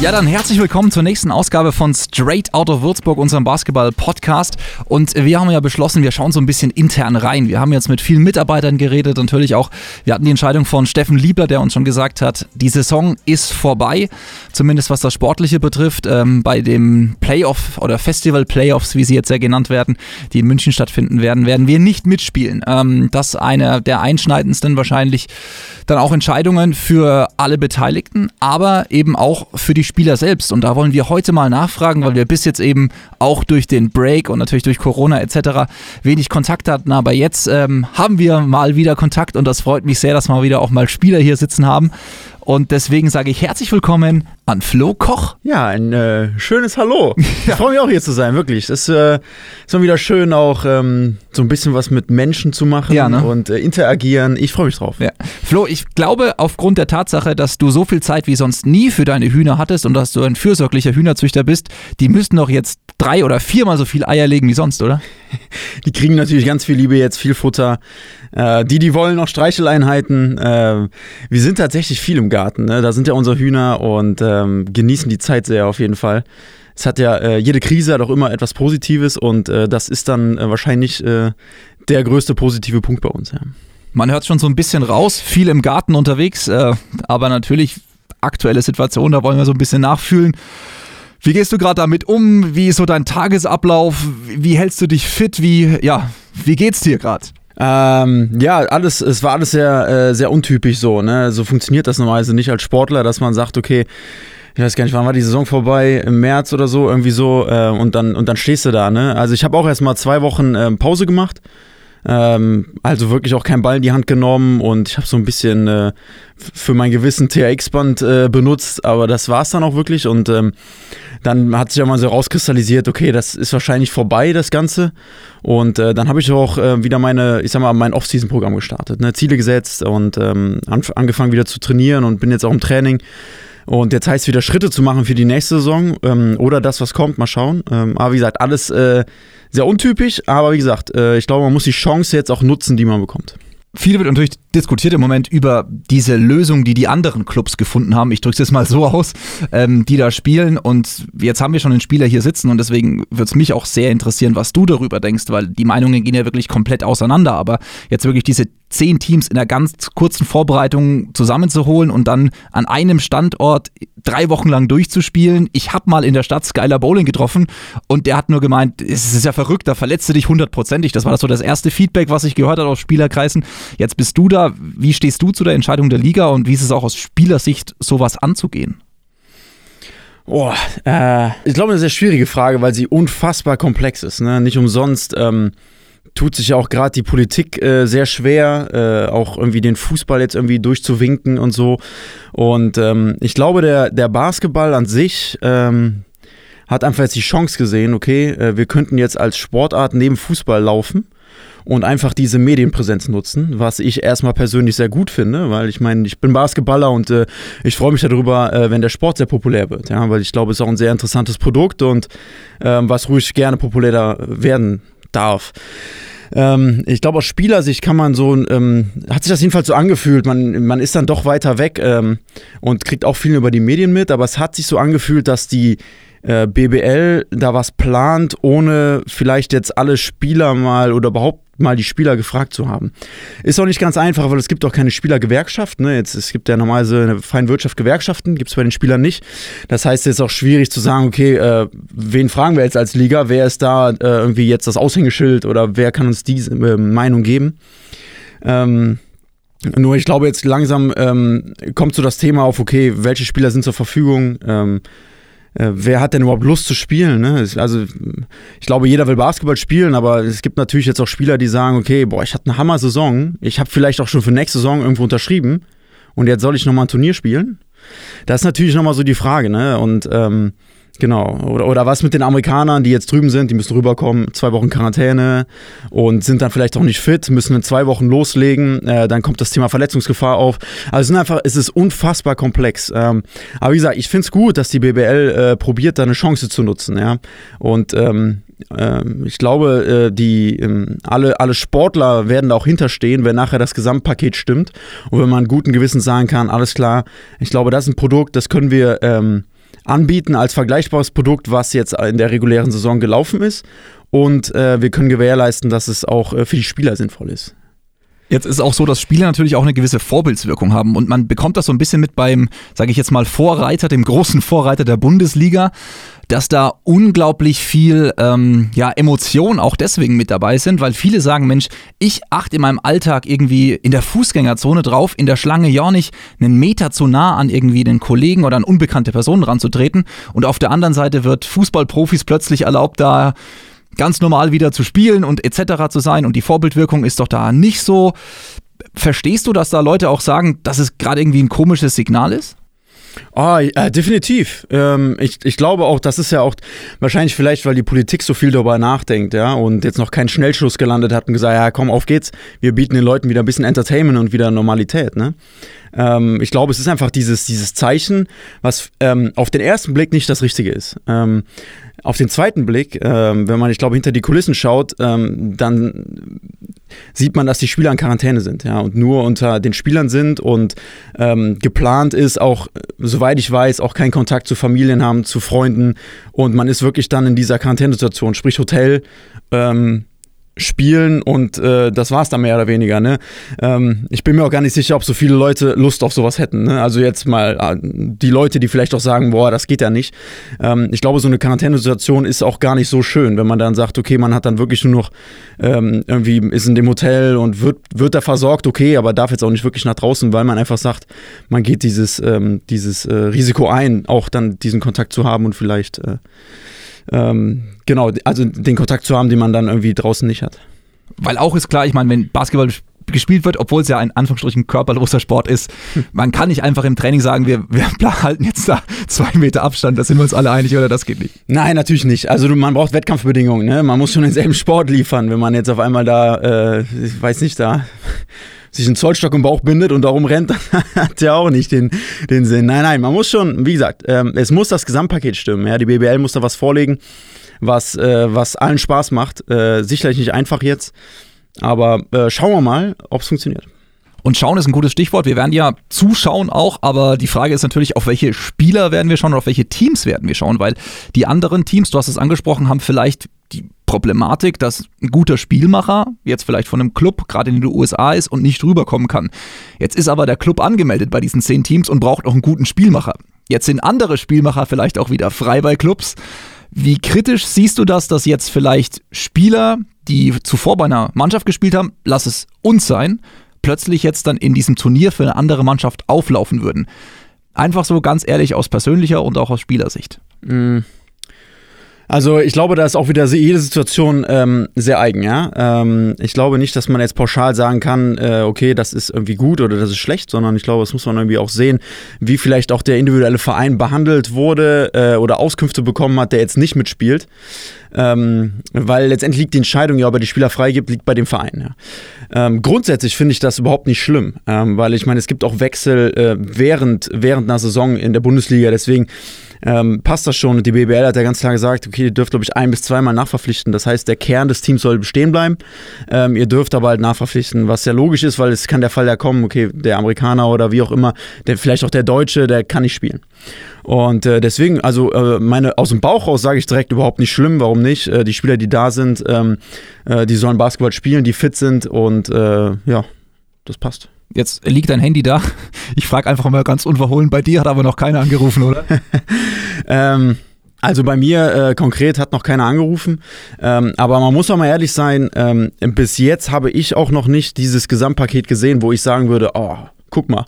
Ja, dann herzlich willkommen zur nächsten Ausgabe von Straight Out of Würzburg, unserem Basketball-Podcast. Und wir haben ja beschlossen, wir schauen so ein bisschen intern rein. Wir haben jetzt mit vielen Mitarbeitern geredet, natürlich auch, wir hatten die Entscheidung von Steffen Liebler, der uns schon gesagt hat, die Saison ist vorbei, zumindest was das Sportliche betrifft. Ähm, bei dem Playoff oder Festival Playoffs, wie sie jetzt ja genannt werden, die in München stattfinden werden, werden wir nicht mitspielen. Ähm, das ist eine der einschneidendsten wahrscheinlich dann auch Entscheidungen für alle Beteiligten, aber eben auch für die Spieler selbst. Und da wollen wir heute mal nachfragen, weil wir bis jetzt eben auch durch den Break und natürlich durch Corona etc. wenig Kontakt hatten. Aber jetzt ähm, haben wir mal wieder Kontakt und das freut mich sehr, dass wir wieder auch mal Spieler hier sitzen haben. Und deswegen sage ich herzlich willkommen an Flo Koch. Ja, ein äh, schönes Hallo. Ich freue mich auch hier zu sein, wirklich. Das äh, ist mal wieder schön, auch ähm, so ein bisschen was mit Menschen zu machen Ja, ne? und äh, interagieren. Ich freue mich drauf. Ja. Flo, ich glaube, aufgrund der Tatsache, dass du so viel Zeit wie sonst nie für deine Hühner hattest und dass du ein fürsorglicher Hühnerzüchter bist, die müssten doch jetzt drei oder viermal so viel Eier legen wie sonst, oder? Die kriegen natürlich ganz viel Liebe jetzt, viel Futter. Äh, die, die wollen noch Streicheleinheiten. Äh, wir sind tatsächlich viel im Garten. Ne? Da sind ja unsere Hühner und ähm, genießen die Zeit sehr auf jeden Fall. Es hat ja, äh, jede Krise hat auch immer etwas Positives und äh, das ist dann äh, wahrscheinlich äh, der größte positive Punkt bei uns. Ja. Man hört schon so ein bisschen raus, viel im Garten unterwegs, äh, aber natürlich aktuelle Situation, da wollen wir so ein bisschen nachfühlen. Wie gehst du gerade damit um? Wie ist so dein Tagesablauf? Wie hältst du dich fit? Wie, ja, wie geht's dir gerade? Ähm, ja, alles, es war alles sehr, äh, sehr untypisch so, ne? So funktioniert das normalerweise nicht als Sportler, dass man sagt, okay, ich weiß gar nicht, wann war die Saison vorbei, im März oder so, irgendwie so, äh, und dann, und dann stehst du da, ne? Also ich habe auch erstmal zwei Wochen ähm, Pause gemacht. Ähm, also wirklich auch keinen Ball in die Hand genommen und ich habe so ein bisschen äh, für mein Gewissen THX-Band äh, benutzt, aber das war es dann auch wirklich und ähm, dann hat sich ja mal so rauskristallisiert, okay, das ist wahrscheinlich vorbei, das Ganze. Und äh, dann habe ich auch äh, wieder meine, ich sag mal, mein Off-Season-Programm gestartet, ne? Ziele gesetzt und ähm, angefangen wieder zu trainieren und bin jetzt auch im Training. Und jetzt heißt es wieder Schritte zu machen für die nächste Saison ähm, oder das, was kommt, mal schauen. Ähm, aber wie gesagt, alles äh, sehr untypisch, aber wie gesagt, äh, ich glaube, man muss die Chance jetzt auch nutzen, die man bekommt. Viel wird natürlich diskutiert im Moment über diese Lösung, die die anderen Clubs gefunden haben. Ich drücke es jetzt mal so aus, ähm, die da spielen. Und jetzt haben wir schon einen Spieler hier sitzen und deswegen würde es mich auch sehr interessieren, was du darüber denkst, weil die Meinungen gehen ja wirklich komplett auseinander. Aber jetzt wirklich diese zehn Teams in einer ganz kurzen Vorbereitung zusammenzuholen und dann an einem Standort drei Wochen lang durchzuspielen. Ich habe mal in der Stadt Skylar Bowling getroffen und der hat nur gemeint, es ist ja verrückt, da verletzt du dich hundertprozentig. Das war das so das erste Feedback, was ich gehört habe aus Spielerkreisen. Jetzt bist du da. Wie stehst du zu der Entscheidung der Liga und wie ist es auch aus Spielersicht, sowas anzugehen? Boah, äh, ich glaube, eine sehr schwierige Frage, weil sie unfassbar komplex ist. Ne? Nicht umsonst ähm, tut sich ja auch gerade die Politik äh, sehr schwer, äh, auch irgendwie den Fußball jetzt irgendwie durchzuwinken und so. Und ähm, ich glaube, der, der Basketball an sich ähm, hat einfach jetzt die Chance gesehen, okay, äh, wir könnten jetzt als Sportart neben Fußball laufen und einfach diese Medienpräsenz nutzen, was ich erstmal persönlich sehr gut finde, weil ich meine, ich bin Basketballer und äh, ich freue mich darüber, äh, wenn der Sport sehr populär wird, ja, weil ich glaube, es ist auch ein sehr interessantes Produkt und ähm, was ruhig gerne populärer werden darf. Ähm, ich glaube, aus Spielersicht kann man so, ähm, hat sich das jedenfalls so angefühlt, man, man ist dann doch weiter weg ähm, und kriegt auch viel über die Medien mit, aber es hat sich so angefühlt, dass die äh, BBL da was plant, ohne vielleicht jetzt alle Spieler mal oder überhaupt mal die Spieler gefragt zu haben. Ist auch nicht ganz einfach, weil es gibt auch keine Spielergewerkschaft. Ne? Jetzt, es gibt ja normalerweise eine freien Wirtschaft Gewerkschaften, gibt es bei den Spielern nicht. Das heißt, es ist auch schwierig zu sagen, okay, äh, wen fragen wir jetzt als Liga? Wer ist da äh, irgendwie jetzt das Aushängeschild oder wer kann uns diese äh, Meinung geben? Ähm, nur ich glaube, jetzt langsam ähm, kommt so das Thema auf, okay, welche Spieler sind zur Verfügung? Ähm, äh, wer hat denn überhaupt Lust zu spielen? Ne? Also ich glaube, jeder will Basketball spielen, aber es gibt natürlich jetzt auch Spieler, die sagen, okay, boah, ich hatte eine Hammer-Saison, ich habe vielleicht auch schon für nächste Saison irgendwo unterschrieben und jetzt soll ich nochmal ein Turnier spielen? Das ist natürlich nochmal so die Frage, ne? Und ähm, Genau. Oder, oder was mit den Amerikanern, die jetzt drüben sind, die müssen rüberkommen, zwei Wochen Quarantäne und sind dann vielleicht auch nicht fit, müssen in zwei Wochen loslegen, äh, dann kommt das Thema Verletzungsgefahr auf. Also sind einfach, es ist unfassbar komplex. Ähm, aber wie gesagt, ich finde es gut, dass die BBL äh, probiert, da eine Chance zu nutzen, ja. Und ähm, ähm, ich glaube, äh, die ähm, alle, alle Sportler werden da auch hinterstehen, wenn nachher das Gesamtpaket stimmt und wenn man guten Gewissens sagen kann, alles klar, ich glaube, das ist ein Produkt, das können wir ähm, anbieten als vergleichbares Produkt, was jetzt in der regulären Saison gelaufen ist. Und äh, wir können gewährleisten, dass es auch äh, für die Spieler sinnvoll ist. Jetzt ist auch so, dass Spieler natürlich auch eine gewisse Vorbildswirkung haben und man bekommt das so ein bisschen mit beim, sage ich jetzt mal, Vorreiter, dem großen Vorreiter der Bundesliga, dass da unglaublich viel ähm, ja, Emotionen auch deswegen mit dabei sind, weil viele sagen, Mensch, ich achte in meinem Alltag irgendwie in der Fußgängerzone drauf, in der Schlange ja nicht einen Meter zu nah an irgendwie den Kollegen oder an unbekannte Personen ranzutreten und auf der anderen Seite wird Fußballprofis plötzlich erlaubt, da ganz normal wieder zu spielen und etc. zu sein und die Vorbildwirkung ist doch da nicht so. Verstehst du, dass da Leute auch sagen, dass es gerade irgendwie ein komisches Signal ist? Ah, äh, definitiv. Ähm, ich, ich glaube auch, das ist ja auch wahrscheinlich vielleicht, weil die Politik so viel darüber nachdenkt, ja, und jetzt noch keinen Schnellschuss gelandet hat und gesagt, ja, komm, auf geht's. Wir bieten den Leuten wieder ein bisschen Entertainment und wieder Normalität, ne? Ähm, ich glaube, es ist einfach dieses, dieses Zeichen, was ähm, auf den ersten Blick nicht das Richtige ist. Ähm, auf den zweiten Blick, ähm, wenn man, ich glaube, hinter die Kulissen schaut, ähm, dann sieht man, dass die Spieler in Quarantäne sind, ja, und nur unter den Spielern sind und ähm, geplant ist, auch, soweit ich weiß, auch keinen Kontakt zu Familien haben, zu Freunden und man ist wirklich dann in dieser Quarantänesituation, sprich Hotel, ähm, spielen und äh, das war es dann mehr oder weniger. Ne? Ähm, ich bin mir auch gar nicht sicher, ob so viele Leute Lust auf sowas hätten. Ne? Also jetzt mal äh, die Leute, die vielleicht auch sagen, boah, das geht ja nicht. Ähm, ich glaube, so eine Quarantänesituation ist auch gar nicht so schön, wenn man dann sagt, okay, man hat dann wirklich nur noch ähm, irgendwie ist in dem Hotel und wird, wird da versorgt, okay, aber darf jetzt auch nicht wirklich nach draußen, weil man einfach sagt, man geht dieses, ähm, dieses äh, Risiko ein, auch dann diesen Kontakt zu haben und vielleicht äh, ähm, genau, also den Kontakt zu haben, den man dann irgendwie draußen nicht hat. Weil auch ist klar, ich meine, wenn Basketball gespielt wird, obwohl es ja ein Anführungsstrichen körperloser Sport ist. Man kann nicht einfach im Training sagen, wir, wir halten jetzt da zwei Meter Abstand, da sind wir uns alle einig oder das geht nicht. Nein, natürlich nicht. Also man braucht Wettkampfbedingungen, ne? Man muss schon denselben Sport liefern, wenn man jetzt auf einmal da, äh, ich weiß nicht, da sich einen Zollstock im Bauch bindet und darum rennt, hat ja auch nicht den, den Sinn. Nein, nein, man muss schon, wie gesagt, ähm, es muss das Gesamtpaket stimmen. Ja? Die BBL muss da was vorlegen, was, äh, was allen Spaß macht. Äh, sicherlich nicht einfach jetzt, aber äh, schauen wir mal, ob es funktioniert. Und schauen ist ein gutes Stichwort. Wir werden ja zuschauen auch, aber die Frage ist natürlich, auf welche Spieler werden wir schauen und auf welche Teams werden wir schauen, weil die anderen Teams, du hast es angesprochen, haben vielleicht die Problematik, dass ein guter Spielmacher jetzt vielleicht von einem Club gerade in den USA ist und nicht rüberkommen kann. Jetzt ist aber der Club angemeldet bei diesen zehn Teams und braucht auch einen guten Spielmacher. Jetzt sind andere Spielmacher vielleicht auch wieder frei bei Clubs. Wie kritisch siehst du das, dass jetzt vielleicht Spieler, die zuvor bei einer Mannschaft gespielt haben, lass es uns sein, plötzlich jetzt dann in diesem Turnier für eine andere Mannschaft auflaufen würden? Einfach so ganz ehrlich aus persönlicher und auch aus Spielersicht. Mhm. Also ich glaube, da ist auch wieder jede Situation ähm, sehr eigen, ja. Ähm, ich glaube nicht, dass man jetzt pauschal sagen kann, äh, okay, das ist irgendwie gut oder das ist schlecht, sondern ich glaube, das muss man irgendwie auch sehen, wie vielleicht auch der individuelle Verein behandelt wurde äh, oder Auskünfte bekommen hat, der jetzt nicht mitspielt. Ähm, weil letztendlich liegt die Entscheidung, ja, ob er die Spieler freigibt, liegt bei dem Verein. Ja. Ähm, grundsätzlich finde ich das überhaupt nicht schlimm, ähm, weil ich meine, es gibt auch Wechsel äh, während, während einer Saison in der Bundesliga, deswegen ähm, passt das schon. Und die BBL hat ja ganz klar gesagt, okay, ihr dürft, glaube ich, ein bis zweimal nachverpflichten. Das heißt, der Kern des Teams soll bestehen bleiben. Ähm, ihr dürft aber halt nachverpflichten, was ja logisch ist, weil es kann der Fall ja kommen, okay, der Amerikaner oder wie auch immer, der, vielleicht auch der Deutsche, der kann nicht spielen. Und äh, deswegen, also äh, meine, aus dem Bauch raus sage ich direkt überhaupt nicht schlimm, warum nicht? Äh, die Spieler, die da sind, ähm, äh, die sollen Basketball spielen, die fit sind und äh, ja, das passt. Jetzt liegt dein Handy da. Ich frage einfach mal ganz unverhohlen. Bei dir hat aber noch keiner angerufen, oder? ähm, also bei mir äh, konkret hat noch keiner angerufen. Ähm, aber man muss auch mal ehrlich sein, ähm, bis jetzt habe ich auch noch nicht dieses Gesamtpaket gesehen, wo ich sagen würde, oh, guck mal,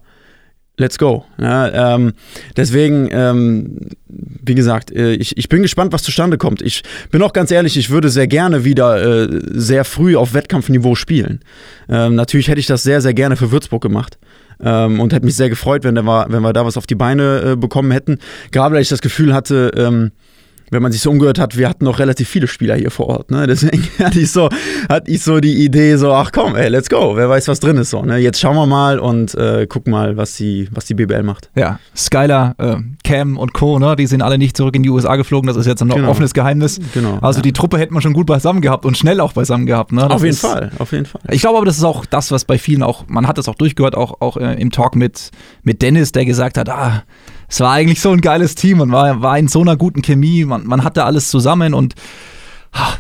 let's go. Ja, ähm, deswegen, ähm, wie gesagt, äh, ich, ich bin gespannt, was zustande kommt. Ich bin auch ganz ehrlich, ich würde sehr gerne wieder äh, sehr früh auf Wettkampfniveau spielen. Ähm, natürlich hätte ich das sehr, sehr gerne für Würzburg gemacht. Ähm, und hätte mich sehr gefreut, wenn, der war, wenn wir da was auf die Beine äh, bekommen hätten. Gerade weil ich das Gefühl hatte, ähm, wenn man sich so umgehört hat, wir hatten noch relativ viele Spieler hier vor Ort. Ne? Deswegen hatte ich, so, hatte ich so die Idee, so, ach komm, ey, let's go, wer weiß, was drin ist. So, ne? Jetzt schauen wir mal und äh, gucken mal, was die, was die BBL macht. Ja, Skylar, äh, Cam und Co., ne? die sind alle nicht zurück in die USA geflogen, das ist jetzt ein genau. offenes Geheimnis. Genau, also ja. die Truppe hätte man schon gut beisammen gehabt und schnell auch beisammen gehabt. Ne? Auf jeden ist, Fall, auf jeden Fall. Ich glaube aber, das ist auch das, was bei vielen auch, man hat das auch durchgehört, auch, auch äh, im Talk mit, mit Dennis, der gesagt hat, ah, es war eigentlich so ein geiles Team und war, war in so einer guten Chemie. Man, man hatte alles zusammen und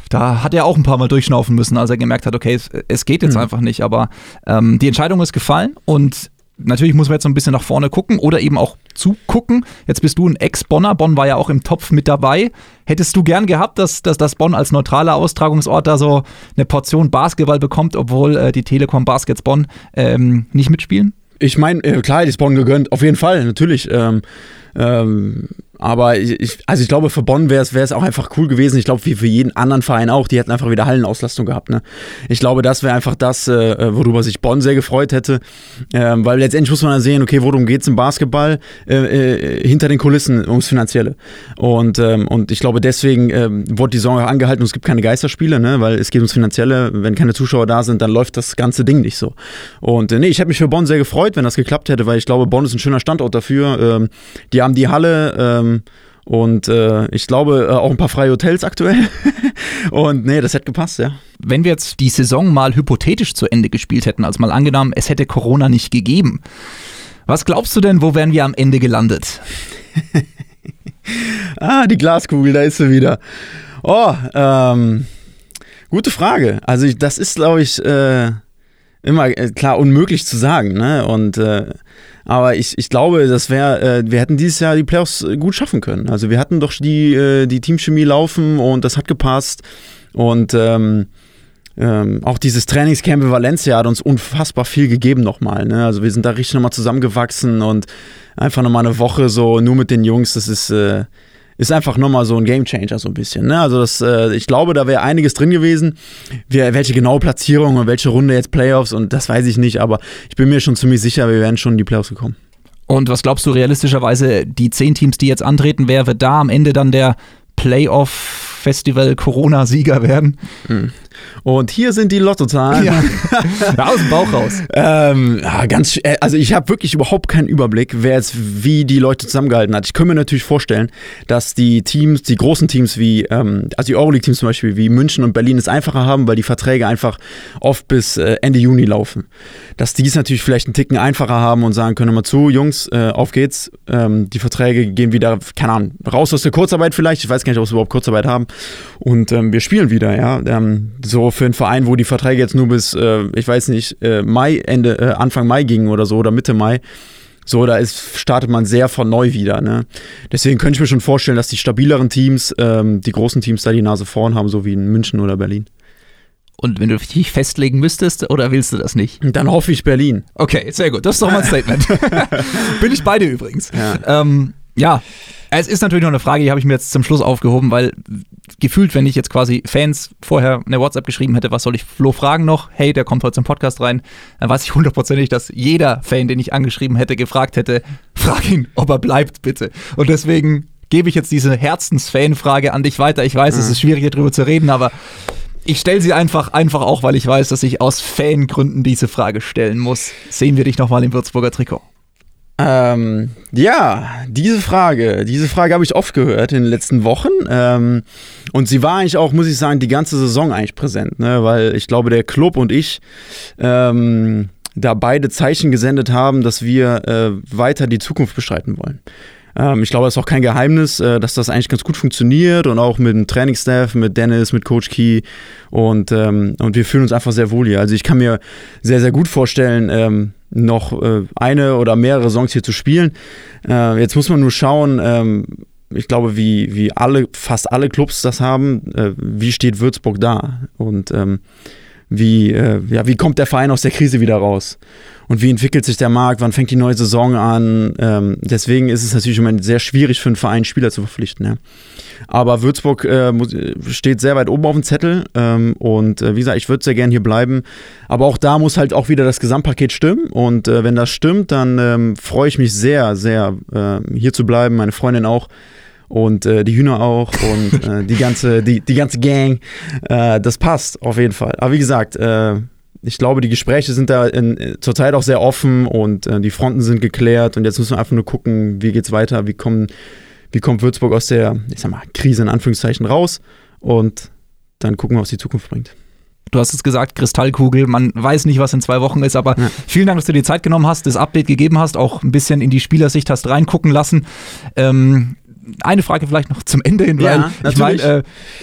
da hat er auch ein paar Mal durchschnaufen müssen, als er gemerkt hat, okay, es, es geht jetzt mhm. einfach nicht. Aber ähm, die Entscheidung ist gefallen und natürlich muss man jetzt so ein bisschen nach vorne gucken oder eben auch zugucken. Jetzt bist du ein Ex-Bonner. Bonn war ja auch im Topf mit dabei. Hättest du gern gehabt, dass, dass das Bonn als neutraler Austragungsort da so eine Portion Basketball bekommt, obwohl äh, die Telekom Baskets Bonn ähm, nicht mitspielen? Ich meine, äh, klar, die Bonn gegönnt, auf jeden Fall, natürlich. Ähm, ähm, aber ich, also ich glaube, für Bonn wäre es auch einfach cool gewesen. Ich glaube, wie für jeden anderen Verein auch. Die hätten einfach wieder Hallenauslastung gehabt. Ne? Ich glaube, das wäre einfach das, äh, worüber sich Bonn sehr gefreut hätte. Ähm, weil letztendlich muss man dann sehen, okay, worum geht es im Basketball? Äh, äh, hinter den Kulissen ums Finanzielle. Und, ähm, und ich glaube, deswegen ähm, wurde die Saison auch angehalten und es gibt keine Geisterspiele, ne? weil es geht ums Finanzielle. Wenn keine Zuschauer da sind, dann läuft das ganze Ding nicht so. Und äh, nee, ich hätte mich für Bonn sehr gefreut, wenn das geklappt hätte, weil ich glaube, Bonn ist ein schöner Standort dafür. Ähm, die haben die Halle ähm, und äh, ich glaube äh, auch ein paar freie Hotels aktuell. und nee, das hätte gepasst, ja. Wenn wir jetzt die Saison mal hypothetisch zu Ende gespielt hätten, als mal angenommen, es hätte Corona nicht gegeben. Was glaubst du denn, wo wären wir am Ende gelandet? ah, die Glaskugel, da ist sie wieder. Oh, ähm, gute Frage. Also das ist, glaube ich, äh, immer äh, klar unmöglich zu sagen. Ne? Und äh, aber ich, ich glaube, das wäre, äh, wir hätten dieses Jahr die Playoffs äh, gut schaffen können. Also wir hatten doch die, äh, die Teamchemie laufen und das hat gepasst. Und ähm, ähm, auch dieses Trainingscamp in Valencia hat uns unfassbar viel gegeben nochmal. Ne? Also wir sind da richtig nochmal zusammengewachsen und einfach nochmal eine Woche so nur mit den Jungs, das ist, äh, ist einfach nochmal so ein Gamechanger so ein bisschen. Ne? Also das, äh, ich glaube, da wäre einiges drin gewesen. Wir, welche genaue Platzierung und welche Runde jetzt Playoffs und das weiß ich nicht, aber ich bin mir schon ziemlich sicher, wir wären schon in die Playoffs gekommen. Und was glaubst du realistischerweise, die zehn Teams, die jetzt antreten, wer wird da am Ende dann der Playoff-Festival Corona-Sieger werden? Hm. Und hier sind die Lottozahlen. Ja. Aus dem Bauch raus. ähm, ja, ganz, äh, also ich habe wirklich überhaupt keinen Überblick, wer jetzt wie die Leute zusammengehalten hat. Ich könnte mir natürlich vorstellen, dass die Teams, die großen Teams wie, ähm, also die Euroleague-Teams zum Beispiel, wie München und Berlin es einfacher haben, weil die Verträge einfach oft bis äh, Ende Juni laufen. Dass die es natürlich vielleicht einen Ticken einfacher haben und sagen können, mal zu, Jungs, äh, auf geht's. Ähm, die Verträge gehen wieder, keine Ahnung, raus aus der Kurzarbeit vielleicht. Ich weiß gar nicht, ob sie überhaupt Kurzarbeit haben. Und ähm, wir spielen wieder, ja. Ähm, so für einen Verein, wo die Verträge jetzt nur bis, äh, ich weiß nicht, äh, Mai, Ende, äh, Anfang Mai gingen oder so oder Mitte Mai. So, da ist, startet man sehr von neu wieder. Ne? Deswegen könnte ich mir schon vorstellen, dass die stabileren Teams, ähm, die großen Teams da die Nase vorn haben, so wie in München oder Berlin. Und wenn du dich festlegen müsstest, oder willst du das nicht? Dann hoffe ich Berlin. Okay, sehr gut. Das ist doch mal ein Statement. Bin ich beide übrigens. Ja. Ähm, ja, es ist natürlich noch eine Frage, die habe ich mir jetzt zum Schluss aufgehoben, weil gefühlt, wenn ich jetzt quasi Fans vorher eine WhatsApp geschrieben hätte, was soll ich Flo fragen noch? Hey, der kommt heute zum Podcast rein. Dann weiß ich hundertprozentig, dass jeder Fan, den ich angeschrieben hätte, gefragt hätte, frag ihn, ob er bleibt, bitte. Und deswegen gebe ich jetzt diese Herzensfan-Frage an dich weiter. Ich weiß, mhm. es ist schwierig, darüber zu reden, aber ich stelle sie einfach, einfach auch, weil ich weiß, dass ich aus Fangründen diese Frage stellen muss. Sehen wir dich nochmal im Würzburger Trikot. Ähm, ja, diese Frage, diese Frage habe ich oft gehört in den letzten Wochen. Ähm, und sie war eigentlich auch, muss ich sagen, die ganze Saison eigentlich präsent, ne? weil ich glaube, der Club und ich ähm, da beide Zeichen gesendet haben, dass wir äh, weiter die Zukunft beschreiten wollen. Ähm, ich glaube, das ist auch kein Geheimnis, äh, dass das eigentlich ganz gut funktioniert und auch mit dem Trainingsstaff, mit Dennis, mit Coach Key und, ähm, und wir fühlen uns einfach sehr wohl hier. Also ich kann mir sehr, sehr gut vorstellen, ähm, noch äh, eine oder mehrere Songs hier zu spielen. Äh, jetzt muss man nur schauen, ähm, ich glaube, wie, wie alle, fast alle Clubs das haben, äh, wie steht Würzburg da? Und ähm, wie, äh, ja, wie kommt der Verein aus der Krise wieder raus? Und wie entwickelt sich der Markt? Wann fängt die neue Saison an? Ähm, deswegen ist es natürlich im Moment sehr schwierig für einen Verein, Spieler zu verpflichten. Ja. Aber Würzburg äh, steht sehr weit oben auf dem Zettel. Ähm, und äh, wie gesagt, ich würde sehr gern hier bleiben. Aber auch da muss halt auch wieder das Gesamtpaket stimmen. Und äh, wenn das stimmt, dann ähm, freue ich mich sehr, sehr, äh, hier zu bleiben. Meine Freundin auch und äh, die Hühner auch und äh, die ganze die, die ganze Gang. Äh, das passt auf jeden Fall. Aber wie gesagt, äh, ich glaube, die Gespräche sind da in, zurzeit auch sehr offen und äh, die Fronten sind geklärt und jetzt müssen wir einfach nur gucken, wie geht's weiter, wie kommen wie kommt Würzburg aus der, ich sag mal, Krise in Anführungszeichen raus und dann gucken wir, was die Zukunft bringt. du hast es gesagt, Kristallkugel, man weiß nicht, was in zwei Wochen ist, aber ja. vielen Dank, dass du dir Zeit genommen hast, das Update gegeben hast, auch ein bisschen in die Spielersicht hast reingucken lassen. Ähm, eine Frage vielleicht noch zum Ende hin, weil ja, ich meine, äh,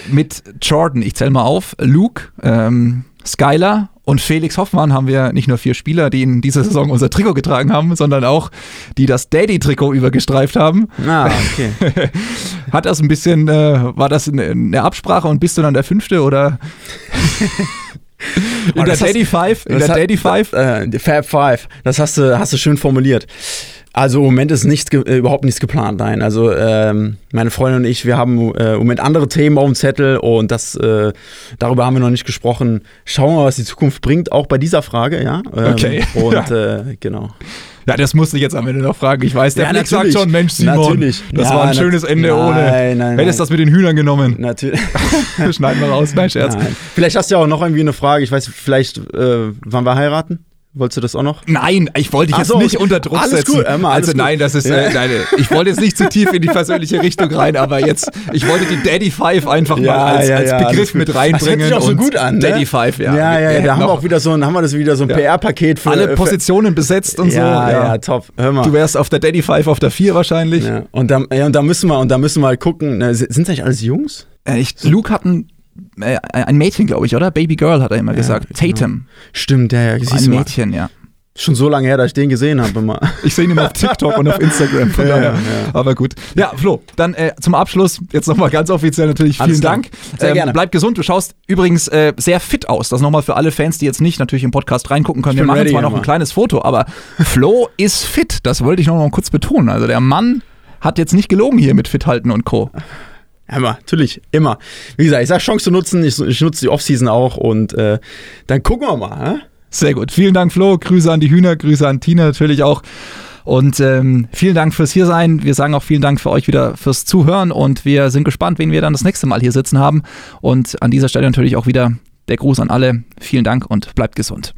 mit Jordan, ich zähle mal auf, Luke, ähm, Skylar und Felix Hoffmann haben wir nicht nur vier Spieler, die in dieser Saison unser Trikot getragen haben, sondern auch die das Daddy-Trikot übergestreift haben. Ah, okay. Hat das ein bisschen, äh, war das eine, Absprache und bist du dann der Fünfte oder? in, der Daddy Five, in der Daddy Five? Äh, Fab Five, das hast du, hast du schön formuliert. Also im Moment ist nichts, äh, überhaupt nichts geplant, nein. Also ähm, meine Freundin und ich, wir haben äh, im Moment andere Themen auf dem Zettel und das, äh, darüber haben wir noch nicht gesprochen. Schauen wir mal, was die Zukunft bringt, auch bei dieser Frage, ja. Ähm, okay. Und ja. Äh, genau. Ja, das musste ich jetzt am Ende noch fragen. Ich weiß, der ja, Blick sagt schon, Mensch, Simon, natürlich. das ja, war ein schönes Ende nein, ohne. Nein, nein, Hättest das mit den Hühnern genommen. Natürlich. Schneiden wir raus, nein, Scherz. Nein. Vielleicht hast du ja auch noch irgendwie eine Frage. Ich weiß, vielleicht, äh, wann wir heiraten? Wolltest du das auch noch? Nein, ich wollte dich jetzt so, nicht unter Druck setzen. Gut, Emma, also nein, das ist, äh, nein, ich wollte jetzt nicht zu tief in die persönliche Richtung rein, aber jetzt, ich wollte die Daddy Five einfach ja, mal als, ja, als Begriff mit reinbringen. Das hört sich auch so gut an, ne? Daddy Five, ja. Ja, ja, ja, da haben wir auch wieder so ein, haben wir das wieder so ein PR-Paket für alle Positionen besetzt und so. Ja, ja, top. Hör mal. Du wärst auf der Daddy Five auf der 4 wahrscheinlich. Und da, ja, und da müssen wir, und da müssen wir mal gucken. Sind es eigentlich alles Jungs? Äh, ich, Luke hat einen äh, ein Mädchen, glaube ich, oder? Baby Girl hat er immer gesagt. Genau. Tatum. Stimmt, ja, ja. Ein Mädchen, ja. Schon so lange her, dass ich den gesehen habe. Immer. Ich sehe ihn immer auf TikTok und auf Instagram. Von ja, daher. Ja. Aber gut. Ja, Flo, dann äh, zum Abschluss jetzt nochmal ganz offiziell natürlich vielen Dank. Sehr ähm, gerne. Bleib gesund. Du schaust übrigens äh, sehr fit aus. Das nochmal für alle Fans, die jetzt nicht natürlich im Podcast reingucken können. Wir machen ready, zwar noch ein kleines Foto, aber Flo ist fit. Das wollte ich noch mal kurz betonen. Also der Mann hat jetzt nicht gelogen hier mit Fit halten und Co. Ja, natürlich, immer. Wie gesagt, ich sage Chance nutzen, ich, ich nutze die Offseason auch und äh, dann gucken wir mal. Hä? Sehr gut. Vielen Dank, Flo. Grüße an die Hühner, Grüße an Tina natürlich auch. Und ähm, vielen Dank fürs Hiersein. Wir sagen auch vielen Dank für euch wieder fürs Zuhören und wir sind gespannt, wen wir dann das nächste Mal hier sitzen haben. Und an dieser Stelle natürlich auch wieder der Gruß an alle. Vielen Dank und bleibt gesund.